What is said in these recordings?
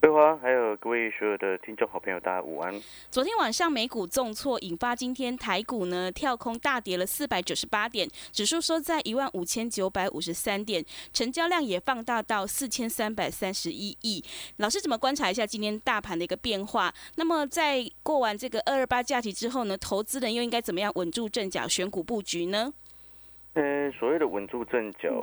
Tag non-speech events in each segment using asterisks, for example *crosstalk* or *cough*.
桂花，还有各位所有的听众好朋友，大家午安。昨天晚上美股重挫，引发今天台股呢跳空大跌了四百九十八点，指数收在一万五千九百五十三点，成交量也放大到四千三百三十一亿。老师怎么观察一下今天大盘的一个变化？那么在过完这个二二八假期之后呢，投资人又应该怎么样稳住阵脚，选股布局呢？嗯，所谓的稳住阵脚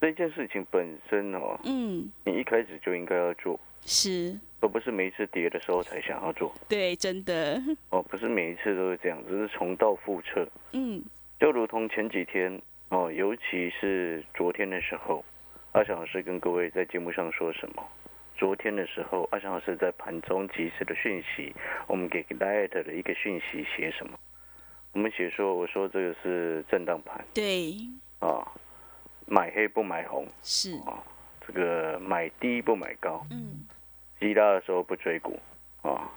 这件事情本身哦，嗯，你一开始就应该要做。是，而不是每一次跌的时候才想要做。对，真的。*laughs* 哦，不是每一次都是这样，只是重蹈覆辙。嗯，就如同前几天哦，尤其是昨天的时候，阿翔老师跟各位在节目上说什么？昨天的时候，阿翔老师在盘中及时的讯息，我们给 Light 的一个讯息写什么？我们写说，我说这个是震荡盘。对。啊，买黑不买红。是。啊，这个买低不买高。嗯。低拉的时候不追股，啊，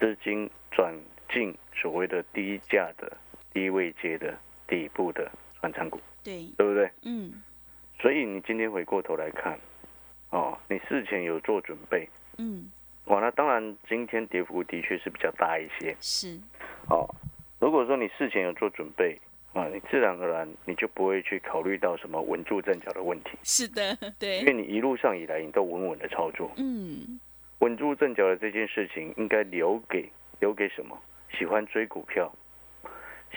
资金转进所谓的低价的、低位阶的底部的转仓股，对，对不对？嗯。所以你今天回过头来看，哦，你事前有做准备，嗯，哇，那当然今天跌幅的确是比较大一些，是。哦，如果说你事前有做准备，啊，你自然而然你就不会去考虑到什么稳住阵脚的问题。是的，对。因为你一路上以来你都稳稳的操作，嗯。稳住阵脚的这件事情，应该留给留给什么？喜欢追股票，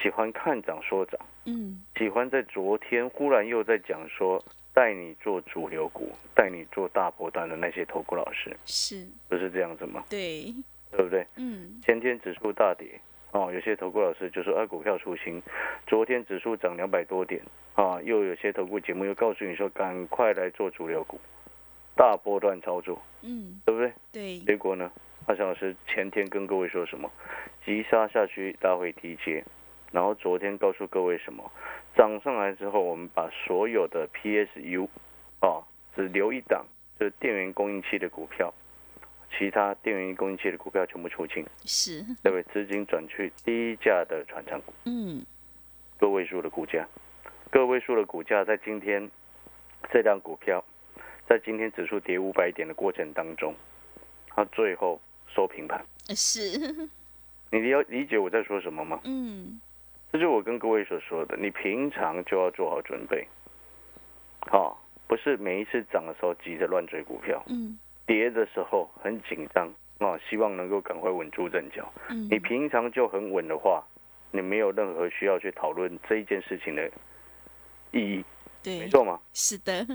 喜欢看涨说涨，嗯，喜欢在昨天忽然又在讲说带你做主流股，带你做大波段的那些投顾老师，是不是这样子吗？对，对不对？嗯，前天指数大跌，哦，有些投顾老师就说啊股票出新，昨天指数涨两百多点，啊，又有些投顾节目又告诉你说赶快来做主流股。大波段操作，嗯，对不对？对。结果呢？阿翔老师前天跟各位说什么？急杀下去，拉回低阶。然后昨天告诉各位什么？涨上来之后，我们把所有的 PSU，啊，只留一档，就是电源供应器的股票，其他电源供应器的股票全部出清。是。对不对？资金转去低价的传长股。嗯。个位数的股价，个位数的股价在今天这档股票。在今天指数跌五百点的过程当中，它最后收平盘。是，你要理解我在说什么吗？嗯，这就是我跟各位所说的，你平常就要做好准备。好，不是每一次涨的时候急着乱追股票，嗯，跌的时候很紧张啊，希望能够赶快稳住阵脚。嗯，你平常就很稳的话，你没有任何需要去讨论这一件事情的意义。对，没错吗？是的。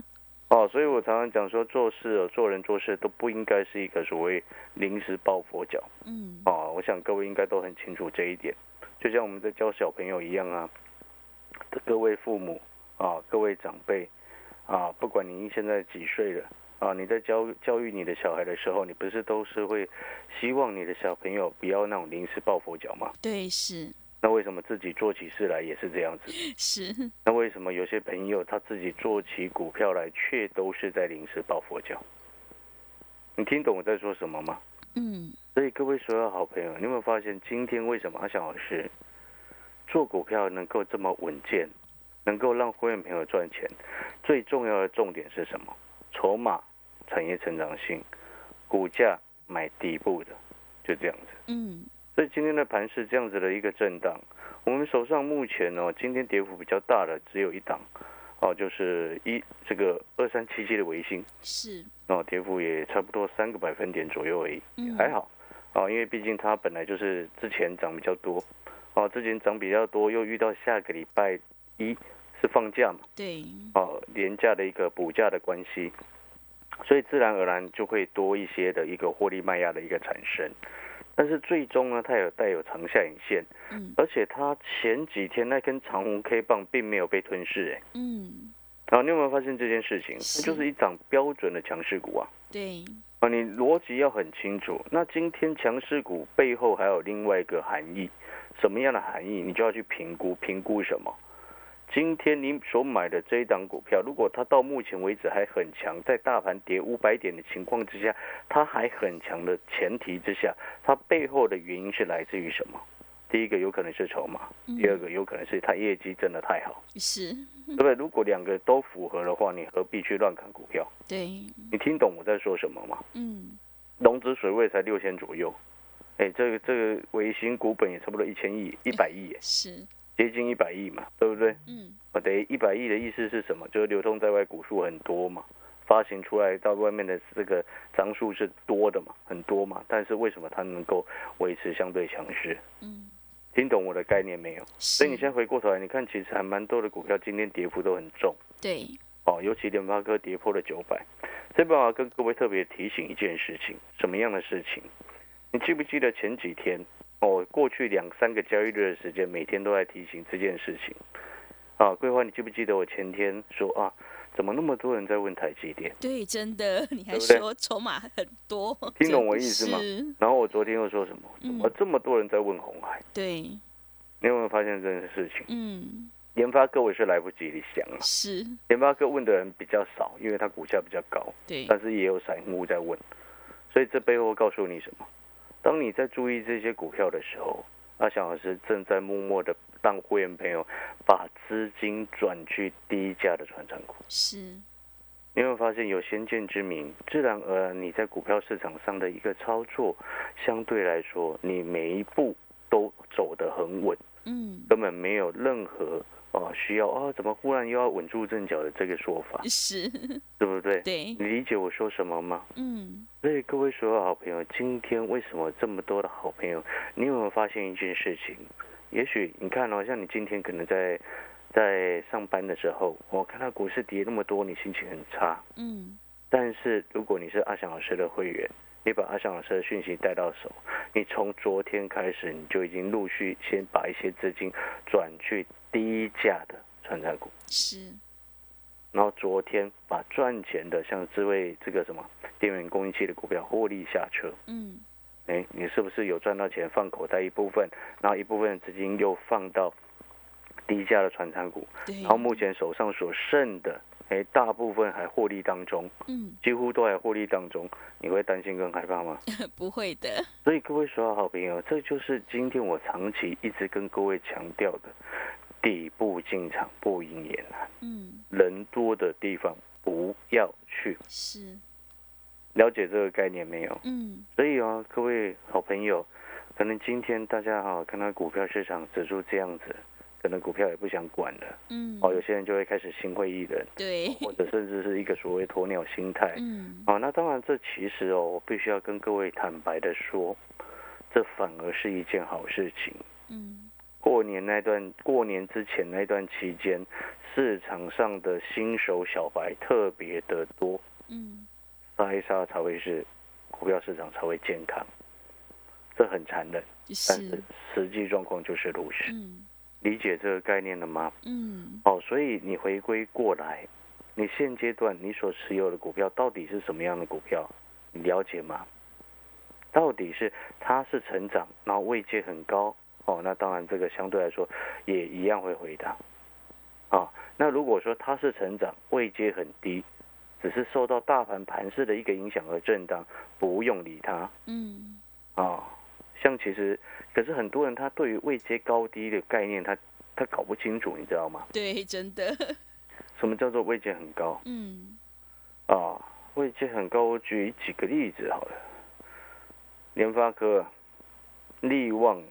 哦，所以我常常讲说，做事、做人、做事都不应该是一个所谓临时抱佛脚。嗯，哦，我想各位应该都很清楚这一点。就像我们在教小朋友一样啊，各位父母啊，各位长辈啊，不管您现在几岁了啊，你在教教育你的小孩的时候，你不是都是会希望你的小朋友不要那种临时抱佛脚吗？对，是。那为什么自己做起事来也是这样子？*laughs* 是。那为什么有些朋友他自己做起股票来，却都是在临时抱佛脚？你听懂我在说什么吗？嗯。所以各位所有好朋友，你有没有发现今天为什么阿翔老师做股票能够这么稳健，能够让会员朋友赚钱？最重要的重点是什么？筹码、产业成长性、股价买底部的，就这样子。嗯。所以今天的盘是这样子的一个震荡，我们手上目前呢，今天跌幅比较大的只有一档，哦，就是一这个二三七七的维新，是，哦，跌幅也差不多三个百分点左右而已，还好，哦，因为毕竟它本来就是之前涨比较多，哦，之前涨比较多，又遇到下个礼拜一是放假嘛，对，哦，廉价的一个补价的关系，所以自然而然就会多一些的一个获利卖压的一个产生。但是最终呢，它有带有长下影线，嗯，而且它前几天那根长红 K 棒并没有被吞噬，哎，嗯，好，你有没有发现这件事情？它就是一涨标准的强势股啊，对，啊，你逻辑要很清楚。那今天强势股背后还有另外一个含义，什么样的含义？你就要去评估，评估什么？今天你所买的这一档股票，如果它到目前为止还很强，在大盘跌五百点的情况之下，它还很强的前提之下，它背后的原因是来自于什么？第一个有可能是筹码，第二个有可能是它业绩真的太好，是，对不对？如果两个都符合的话，你何必去乱砍股票？对，你听懂我在说什么吗？嗯，融资水位才六千左右，哎，这个这个维新股本也差不多一千亿、一百亿，是。接近一百亿嘛，对不对？嗯，啊，等于一百亿的意思是什么？就是流通在外股数很多嘛，发行出来到外面的这个张数是多的嘛，很多嘛。但是为什么它能够维持相对强势？嗯，听懂我的概念没有？所以你先回过头来，你看其实还蛮多的股票今天跌幅都很重。对，哦，尤其联发科跌破了九百。这边我要跟各位特别提醒一件事情，什么样的事情？你记不记得前几天？哦，过去两三个交易日的时间，每天都在提醒这件事情。啊，桂花，你记不记得我前天说啊，怎么那么多人在问台积电？对，真的，*laughs* 你还说筹码很多，*laughs* 听懂我意思吗？然后我昨天又说什么？怎么这么多人在问红海？对，你有没有发现这件事情？嗯，研发科我是来不及你想了，是研发科问的人比较少，因为它股价比较高，对，但是也有散户在问，所以这背后告诉你什么？当你在注意这些股票的时候，阿翔老师正在默默的让会员朋友把资金转去低价的传产股。是，你会发现有先见之明，自然而然你在股票市场上的一个操作，相对来说，你每一步都走得很稳，嗯，根本没有任何。哦，需要啊？怎么忽然又要稳住阵脚的这个说法？是，*laughs* 对不对？对，你理解我说什么吗？嗯。所以各位所有好朋友，今天为什么这么多的好朋友？你有没有发现一件事情？也许你看哦，像你今天可能在在上班的时候，我看到股市跌那么多，你心情很差。嗯。但是如果你是阿翔老师的会员，你把阿翔老师的讯息带到手，你从昨天开始，你就已经陆续先把一些资金转去。低价的传产股。是，然后昨天把赚钱的像智慧这个什么电源供应器的股票获利下车，嗯，哎，你是不是有赚到钱放口袋一部分，然后一部分资金又放到低价的传产股，然后目前手上所剩的，哎，大部分还获利当中，嗯，几乎都还获利当中，你会担心跟害怕吗？*laughs* 不会的。所以各位所有好朋友，这就是今天我长期一直跟各位强调的。底部进场不赢也难，嗯，人多的地方不要去，是，了解这个概念没有？嗯，所以啊，各位好朋友，可能今天大家哈看到股票市场指数这样子，可能股票也不想管了，嗯，哦，有些人就会开始心灰意冷，对，或者甚至是一个所谓鸵鸟心态，嗯，哦，那当然这其实哦，我必须要跟各位坦白的说，这反而是一件好事情，嗯。过年那段，过年之前那段期间，市场上的新手小白特别的多，嗯，杀一杀才会是股票市场才会健康，这很残忍，但是实际状况就是如此。嗯，理解这个概念了吗？嗯，哦，所以你回归过来，你现阶段你所持有的股票到底是什么样的股票？你了解吗？到底是它是成长，然后位阶很高。哦，那当然，这个相对来说也一样会回答。啊，那如果说它是成长，位阶很低，只是受到大盘盘势的一个影响而震荡，不用理它。嗯。啊，像其实，可是很多人他对于位阶高低的概念，他他搞不清楚，你知道吗？对，真的。什么叫做位阶很高？嗯。啊，位阶很高，我举几个例子好了。联发科、利旺。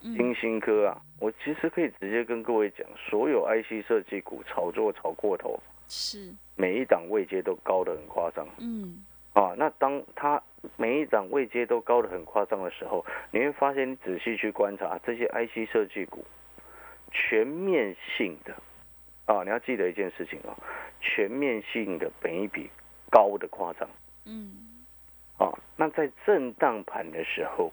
金星科啊，我其实可以直接跟各位讲，所有 IC 设计股炒作炒过头，是每一档位阶都高的很夸张。嗯，啊，那当它每一档位阶都高的很夸张的时候，你会发现，你仔细去观察这些 IC 设计股，全面性的啊，你要记得一件事情啊，全面性的本一比高的夸张。嗯，啊，那在震荡盘的时候。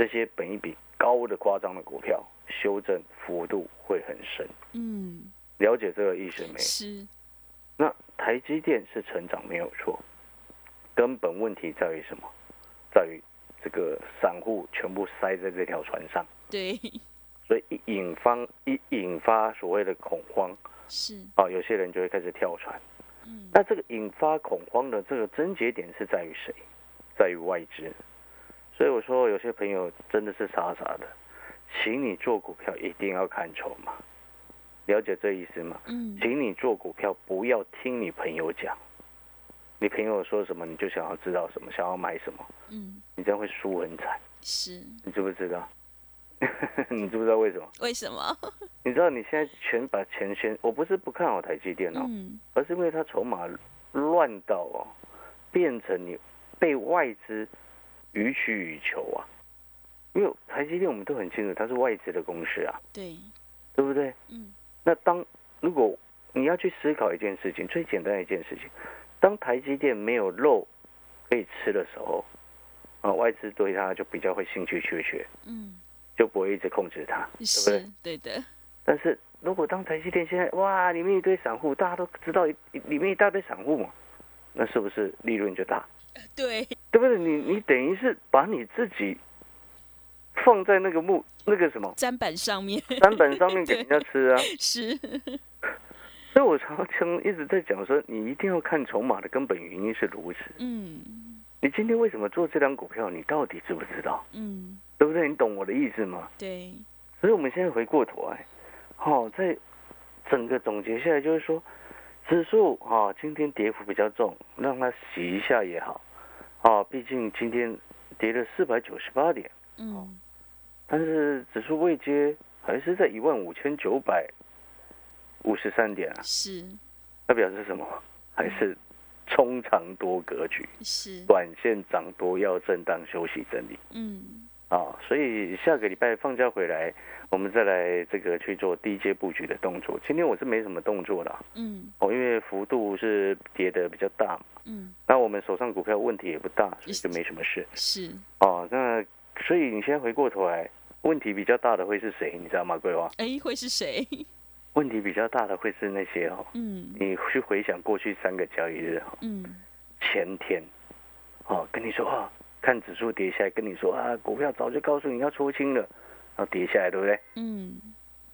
这些本一比高的夸张的股票，修正幅度会很深。嗯，了解这个意思没？是。那台积电是成长没有错，根本问题在于什么？在于这个散户全部塞在这条船上。对。所以一引发一引发所谓的恐慌，是啊，有些人就会开始跳船。嗯，那这个引发恐慌的这个症结点是在于谁？在于外资。所以我说，有些朋友真的是傻傻的，请你做股票一定要看筹码，了解这意思吗？嗯，请你做股票不要听你朋友讲，你朋友说什么你就想要知道什么，想要买什么，嗯，你这样会输很惨。是，你知不知道？*laughs* 你知不知道为什么？为什么？*laughs* 你知道你现在全把钱先，我不是不看好台积电哦，而是因为它筹码乱到哦，变成你被外资予取予求啊。因为台积电我们都很清楚，它是外资的公司啊，对，对不对？嗯。那当如果你要去思考一件事情，最简单的一件事情，当台积电没有肉可以吃的时候，啊，外资对它就比较会兴趣缺缺，嗯。就不会一直控制它，对不对？对的。但是如果当台积电现在哇，里面一堆散户，大家都知道里面一大堆散户嘛，那是不是利润就大？*laughs* 对，对不对？你你等于是把你自己放在那个木那个什么砧板上面，砧板上面 *laughs* 给人家吃啊。是。*laughs* 所以我常常一直在讲说，你一定要看筹码的根本原因是如此。嗯。你今天为什么做这张股票？你到底知不知道？嗯。对不对？你懂我的意思吗？对。所以，我们现在回过头来，好，在整个总结下来，就是说，指数啊，今天跌幅比较重，让它洗一下也好，啊，毕竟今天跌了四百九十八点，嗯，但是指数未接，还是在一万五千九百五十三点啊，是，那表示什么？还是冲长多格局，是，短线涨多要震荡休息整理，嗯。啊，所以下个礼拜放假回来，我们再来这个去做低阶布局的动作。今天我是没什么动作的，嗯，哦，因为幅度是跌的比较大嘛，嗯，那我们手上股票问题也不大，所以就没什么事。是，哦，那所以你现在回过头来，问题比较大的会是谁？你知道吗，桂花？哎，会是谁？*laughs* 问题比较大的会是那些哦，嗯，你去回想过去三个交易日哈，嗯，前天，哦，跟你说啊。看指数跌下来，跟你说啊，股票早就告诉你要出清了，然后跌下来，对不对？嗯。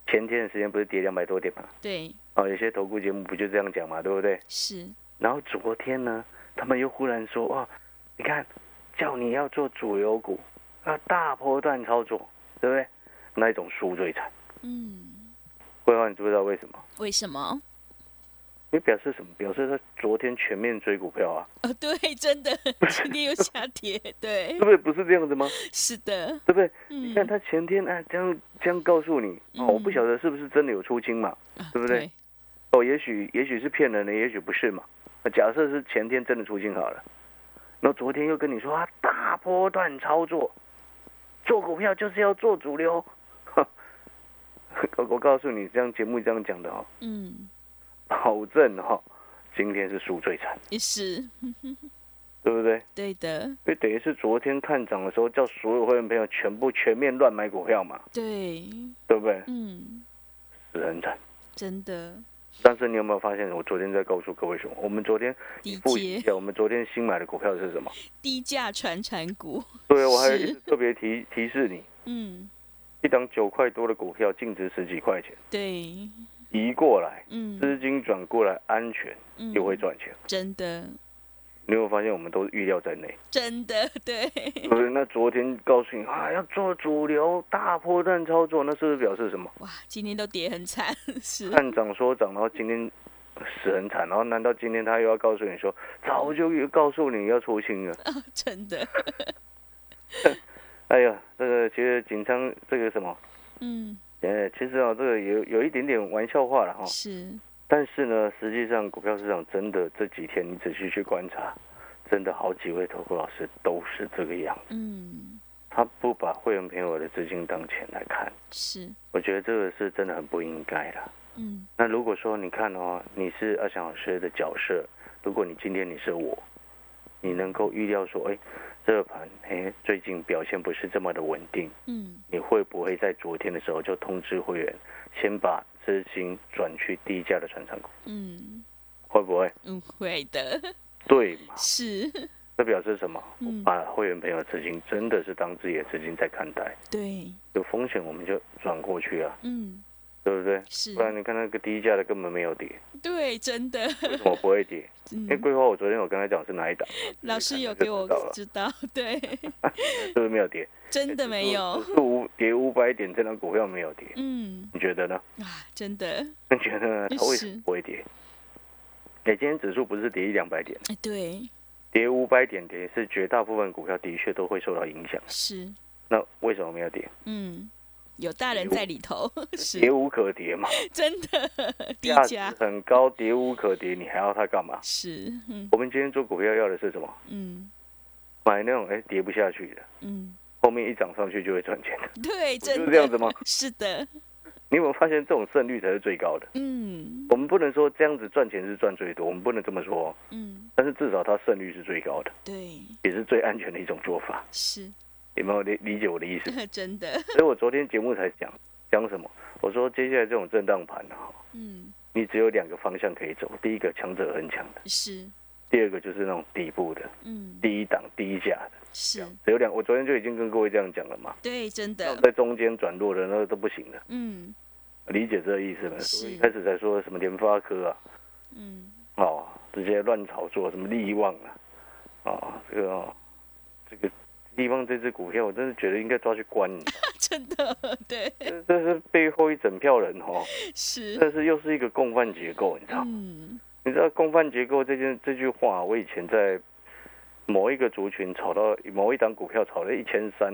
前天的时间不是跌两百多点吗？对。哦，有些投顾节目不就这样讲嘛，对不对？是。然后昨天呢，他们又忽然说哦，你看，叫你要做主流股，要大波段操作，对不对？那一种输最惨。嗯。桂花，你知不知道为什么？为什么？你表示什么？表示他昨天全面追股票啊？哦，对，真的，今天又下跌，对，对不对？不是这样子吗？是的，对不对？你看他前天啊，这样这样告诉你哦，我不晓得是不是真的有出清嘛，对不对？哦，也许也许是骗人的，也许不是嘛。假设是前天真的出清好了，然后昨天又跟你说啊，大波段操作，做股票就是要做主流。*laughs* 我我告诉你，这样节目这样讲的哦。嗯。保证哈，今天是输最惨，是，*laughs* 对不对？对的，因为等于是昨天看涨的时候，叫所有会员朋友全部全面乱买股票嘛，对，对不对？嗯，是很惨，真的。但是你有没有发现，我昨天在告诉各位什么？我们昨天低阶，我们昨天新买的股票是什么？低价传产股。对，我还特别提提示你，嗯，一档九块多的股票，净值十几块钱，对。移过来，嗯，资金转过来，安全，又会赚钱，真的。你有发现我们都预料在内，真的对。不是，那昨天告诉你啊，要做主流大波段操作，那是不是表示什么？哇，今天都跌很惨，是。看涨说涨，然后今天死很惨，然后难道今天他又要告诉你说，早就告诉你要出清了？*laughs* 真的。*laughs* 哎呀，这个其实紧张，这个什么？嗯。呃，其实啊，这个有有一点点玩笑话了哈。是。但是呢，实际上股票市场真的这几天，你仔细去观察，真的好几位投顾老师都是这个样子。嗯。他不把会员朋友的资金当钱来看。是。我觉得这个是真的很不应该的。嗯。那如果说你看哦，你是阿翔老师的角色，如果你今天你是我，你能够预料说，哎，这个盘哎最近表现不是这么的稳定，嗯，你会不会在昨天的时候就通知会员，先把资金转去低价的船厂股？嗯，会不会？嗯，会的。对嘛？*laughs* 是。这表示什么？把会员朋友资金真的是当自己的资金在看待。对。有风险我们就转过去啊。嗯。对不对？是，不然你看那个低价的根本没有跌。对，真的。为什么不会跌？*laughs* 因为桂花我昨天我跟他讲是哪一档，老师有给我知道，对。*laughs* 是不是没有跌？真的没有。五跌五百点，这张股票没有跌。嗯，你觉得呢？啊，真的。你觉得呢？它为什么不会跌？哎，今天指数不是跌一两百点？哎，对。跌五百点跌是绝大部分股票的确都会受到影响。是。那为什么没有跌？嗯。有大人在里头，是跌无可跌嘛？真的，*laughs* 低价很高，跌无可跌，你还要它干嘛？是，我们今天做股票要的是什么？嗯，买那种哎跌不下去的，嗯，后面一涨上去就会赚钱的。对，就是这样子吗？是的。你有没有发现这种胜率才是最高的？嗯，我们不能说这样子赚钱是赚最多，我们不能这么说。嗯，但是至少它胜率是最高的，对，也是最安全的一种做法。是。有没有理理解我的意思？*laughs* 真的。所以我昨天节目才讲讲什么？我说接下来这种震荡盘哈，嗯，你只有两个方向可以走。第一个强者很强的，是；第二个就是那种底部的，嗯，低档低价的，是。只有两，我昨天就已经跟各位这样讲了嘛。对，真的。在中间转弱的那个都不行的。嗯，理解这个意思吗？所以一开始才说什么联发科啊，嗯，哦，直接乱炒作什么利旺啊，啊，这个这个。地方这只股票，我真的觉得应该抓去关。*laughs* 真的，对。这是背后一整票人哈。是。但是又是一个共犯结构，你知道？嗯。你知道共犯结构这件这句话，我以前在某一个族群炒到某一档股票炒了一千三，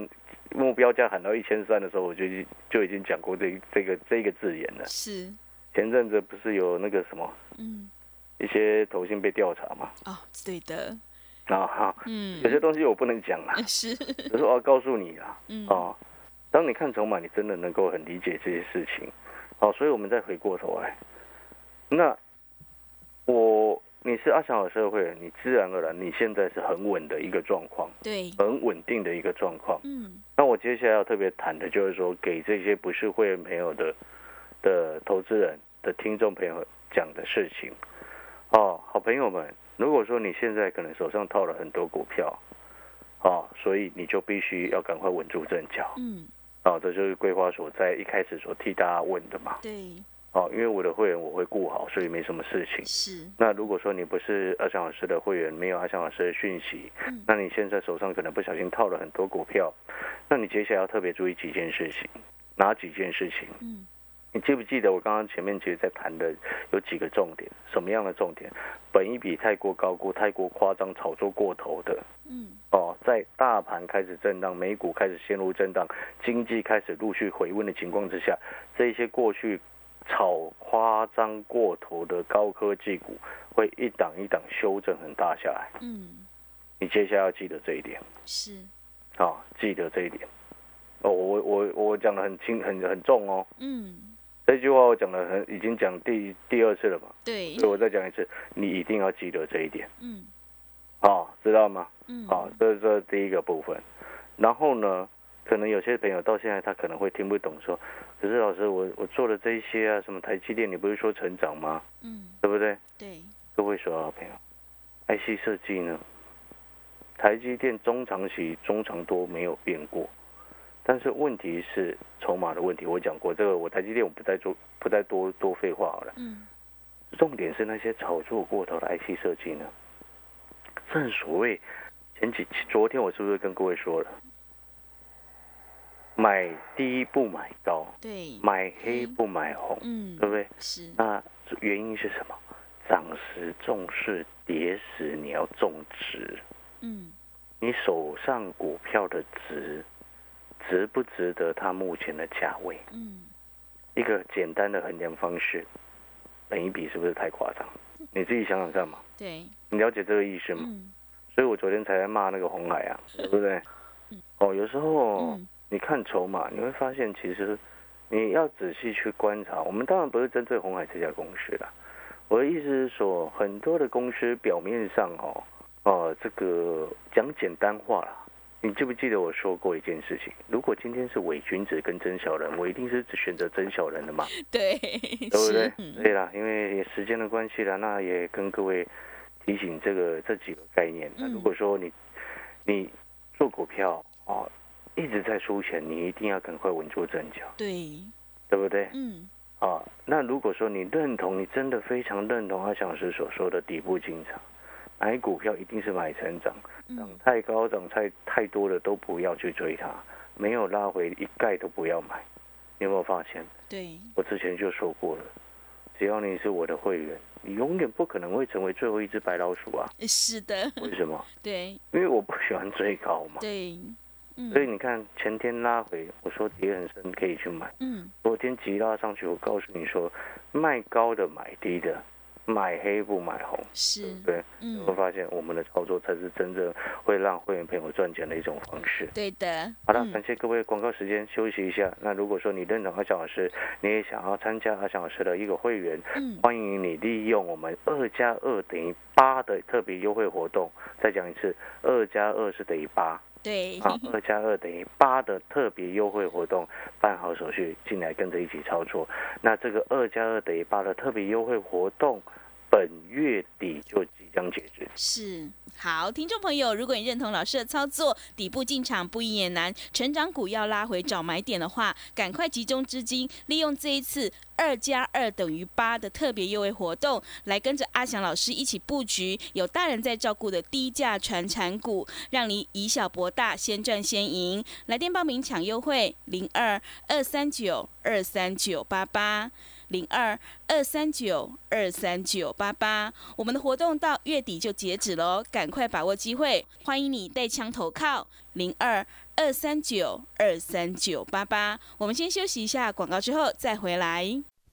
目标价喊到一千三的时候，我就就已经讲过这这个这个字眼了。是。前阵子不是有那个什么？嗯。一些头信被调查嘛？哦，对的。啊哈，嗯，有些东西我不能讲啊，*laughs* 是，只是我要告诉你啊，嗯，哦，当你看筹码，你真的能够很理解这些事情，好，所以我们再回过头来，那我你是阿翔老社会，你自然而然你现在是很稳的一个状况，对，很稳定的一个状况，嗯，那我接下来要特别谈的就是说，给这些不是会员朋友的的投资人的听众朋友讲的事情，哦，好朋友们。如果说你现在可能手上套了很多股票，啊，所以你就必须要赶快稳住阵脚。嗯，啊，这就是规划所在一开始所替大家问的嘛。对。哦，因为我的会员我会顾好，所以没什么事情。是。那如果说你不是阿翔老师的会员，没有阿翔老师的讯息，那你现在手上可能不小心套了很多股票，那你接下来要特别注意几件事情，哪几件事情？嗯。你记不记得我刚刚前面其实在谈的有几个重点？什么样的重点？本一笔太过高估、太过夸张、炒作过头的，嗯，哦，在大盘开始震荡、美股开始陷入震荡、经济开始陆续回温的情况之下，这些过去炒夸张过头的高科技股会一档一档修正很大下来。嗯，你接下来要记得这一点。是，啊，记得这一点。哦，我我我讲的很轻很很重哦。嗯。这句话我讲了很，已经讲第第二次了嘛？对。所以我再讲一次，你一定要记得这一点。嗯。好，知道吗？嗯。好，这是这第一个部分。然后呢，可能有些朋友到现在他可能会听不懂，说，可是老师，我我做了这些啊，什么台积电，你不是说成长吗？嗯。对不对？对。各位说好朋友，IC 设计呢，台积电中长期、中长多没有变过。但是问题是筹码的问题，我讲过这个，我台积电我不再做，不再多多废话好了。嗯。重点是那些炒作过头的 IC 设计呢？正所谓前几昨天我是不是跟各位说了，买低不买高，对，买黑不买红，嗯，对不对？是。那原因是什么？涨时重视，跌时你要重值。嗯。你手上股票的值。值不值得它目前的价位？嗯，一个简单的衡量方式，本一比是不是太夸张？你自己想想看嘛。对，你了解这个意思吗？嗯。所以我昨天才在骂那个红海啊，对不对？哦，有时候你看筹码，你会发现其实你要仔细去观察。我们当然不是针对红海这家公司啦，我的意思是说，很多的公司表面上哦，哦，这个讲简单话了。你记不记得我说过一件事情？如果今天是伪君子跟真小人，我一定是选择真小人的嘛？对，*laughs* 对不对？对啦，因为时间的关系了，那也跟各位提醒这个这几个概念。那如果说你你做股票啊，一直在输钱，你一定要赶快稳住阵脚。对，对不对？嗯。啊，那如果说你认同，你真的非常认同阿强师所说的底部进场。买股票一定是买成长，涨太高、涨太太多的都不要去追它，没有拉回一概都不要买。你有没有发现？对，我之前就说过了，只要你是我的会员，你永远不可能会成为最后一只白老鼠啊！是的。为什么？*laughs* 对，因为我不喜欢追高嘛。对，所以你看前天拉回，我说跌很深可以去买。嗯。昨天急拉上去，我告诉你说，卖高的买低的。买黑不买红，是对，嗯，会发现我们的操作才是真正会让会员朋友赚钱的一种方式。对的，好了，感谢各位广告时间休息一下。那如果说你认同阿翔老师，你也想要参加阿翔老师的一个会员，嗯，欢迎你利用我们二加二等于八的特别优惠活动。再讲一次，二加二是等于八。对，啊，二加二等于八的特别优惠活动，办好手续进来跟着一起操作。那这个二加二等于八的特别优惠活动，本月底就即将截止。是，好，听众朋友，如果你认同老师的操作，底部进场不易也难，成长股要拉回找买点的话，赶快集中资金，利用这一次。二加二等于八的特别优惠活动，来跟着阿翔老师一起布局有大人在照顾的低价传产股，让你以小博大，先赚先赢。来电报名抢优惠，零二二三九二三九八八，零二二三九二三九八八。我们的活动到月底就截止喽，赶快把握机会，欢迎你带枪投靠，零二二三九二三九八八。我们先休息一下广告，之后再回来。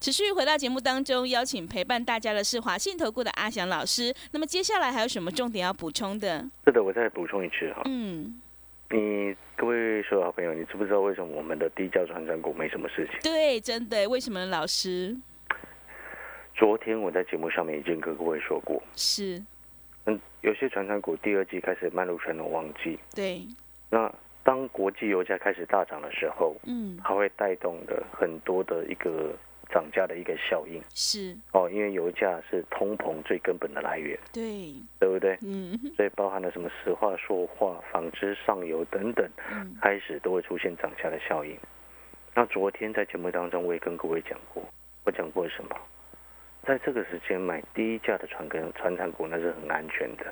持续回到节目当中，邀请陪伴大家的是华信投顾的阿翔老师。那么接下来还有什么重点要补充的？是的，我再补充一次哈。嗯，你各位所有好朋友，你知不知道为什么我们的低价传承股没什么事情？对，真的，为什么老师？昨天我在节目上面已经跟各位说过，是，嗯，有些传承股第二季开始迈入传统旺季。对，那当国际油价开始大涨的时候，嗯，它会带动的很多的一个。涨价的一个效应是哦，因为油价是通膨最根本的来源，对对不对？嗯，所以包含了什么石化、塑化、纺织、上游等等，开始都会出现涨价的效应。那昨天在节目当中，我也跟各位讲过，我讲过什么？在这个时间买低价的船跟船产股，那是很安全的。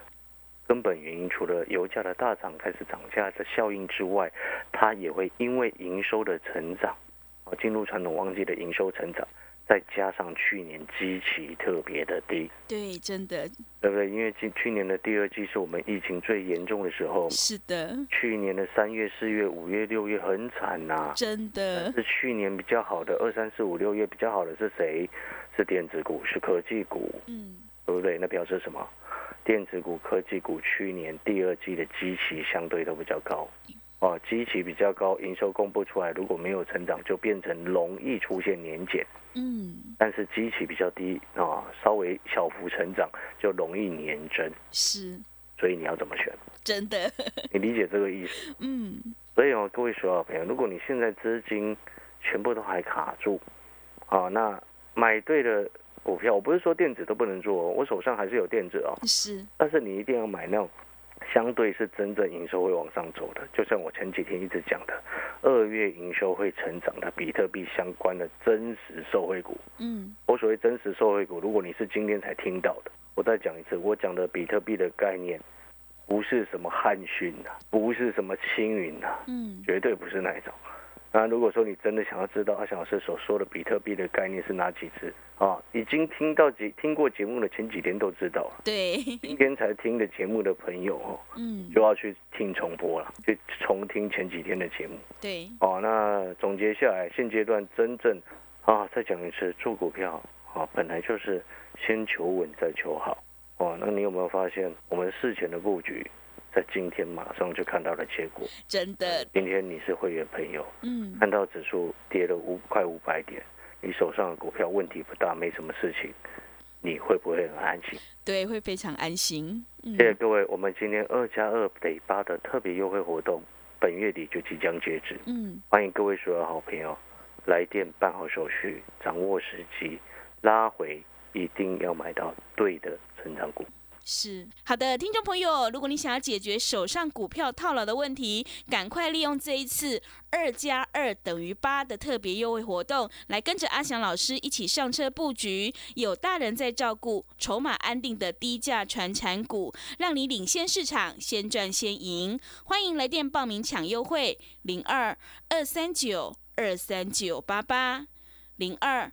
根本原因除了油价的大涨开始涨价的效应之外，它也会因为营收的成长。进入传统旺季的营收成长，再加上去年基期特别的低，对，真的，对不对？因为今去年的第二季是我们疫情最严重的时候，是的。去年的三月、四月、五月、六月很惨呐，真的。是去年比较好的二三四五六月比较好的是谁？是电子股，是科技股，嗯，对不对？那表示什么？电子股、科技股去年第二季的基期相对都比较高。哦，基期比较高，营收公布出来，如果没有成长，就变成容易出现年减。嗯，但是基期比较低啊，稍微小幅成长就容易年增。是，所以你要怎么选？真的，你理解这个意思？*laughs* 嗯。所以哦，各位所有朋友，如果你现在资金全部都还卡住，啊，那买对的股票，我不是说电子都不能做，我手上还是有电子哦。是，但是你一定要买那种。相对是真正营收会往上走的，就像我前几天一直讲的，二月营收会成长的比特币相关的真实受惠股。嗯，我所谓真实受惠股，如果你是今天才听到的，我再讲一次，我讲的比特币的概念，不是什么汉逊呐，不是什么青云呐，嗯，绝对不是那一种，那如果说你真的想要知道阿翔老师所说的比特币的概念是哪几只啊？已经听到节听过节目的前几天都知道了。对，今天才听的节目的朋友哦，*laughs* 嗯，就要去听重播了，去重听前几天的节目。对，哦，那总结下来，现阶段真正啊，再讲一次，做股票啊，本来就是先求稳再求好。哦，那你有没有发现，我们事前的布局？在今天马上就看到了结果，真的。今天你是会员朋友，嗯，看到指数跌了五快五百点，你手上的股票问题不大，没什么事情，你会不会很安心？对，会非常安心。谢谢各位，我们今天二加二得八的特别优惠活动，本月底就即将截止。嗯，欢迎各位所有好朋友来电办好手续，掌握时机，拉回一定要买到对的成长股。是好的，听众朋友，如果你想要解决手上股票套牢的问题，赶快利用这一次二加二等于八的特别优惠活动，来跟着阿翔老师一起上车布局，有大人在照顾，筹码安定的低价传产股，让你领先市场，先赚先赢。欢迎来电报名抢优惠，零二二三九二三九八八零二。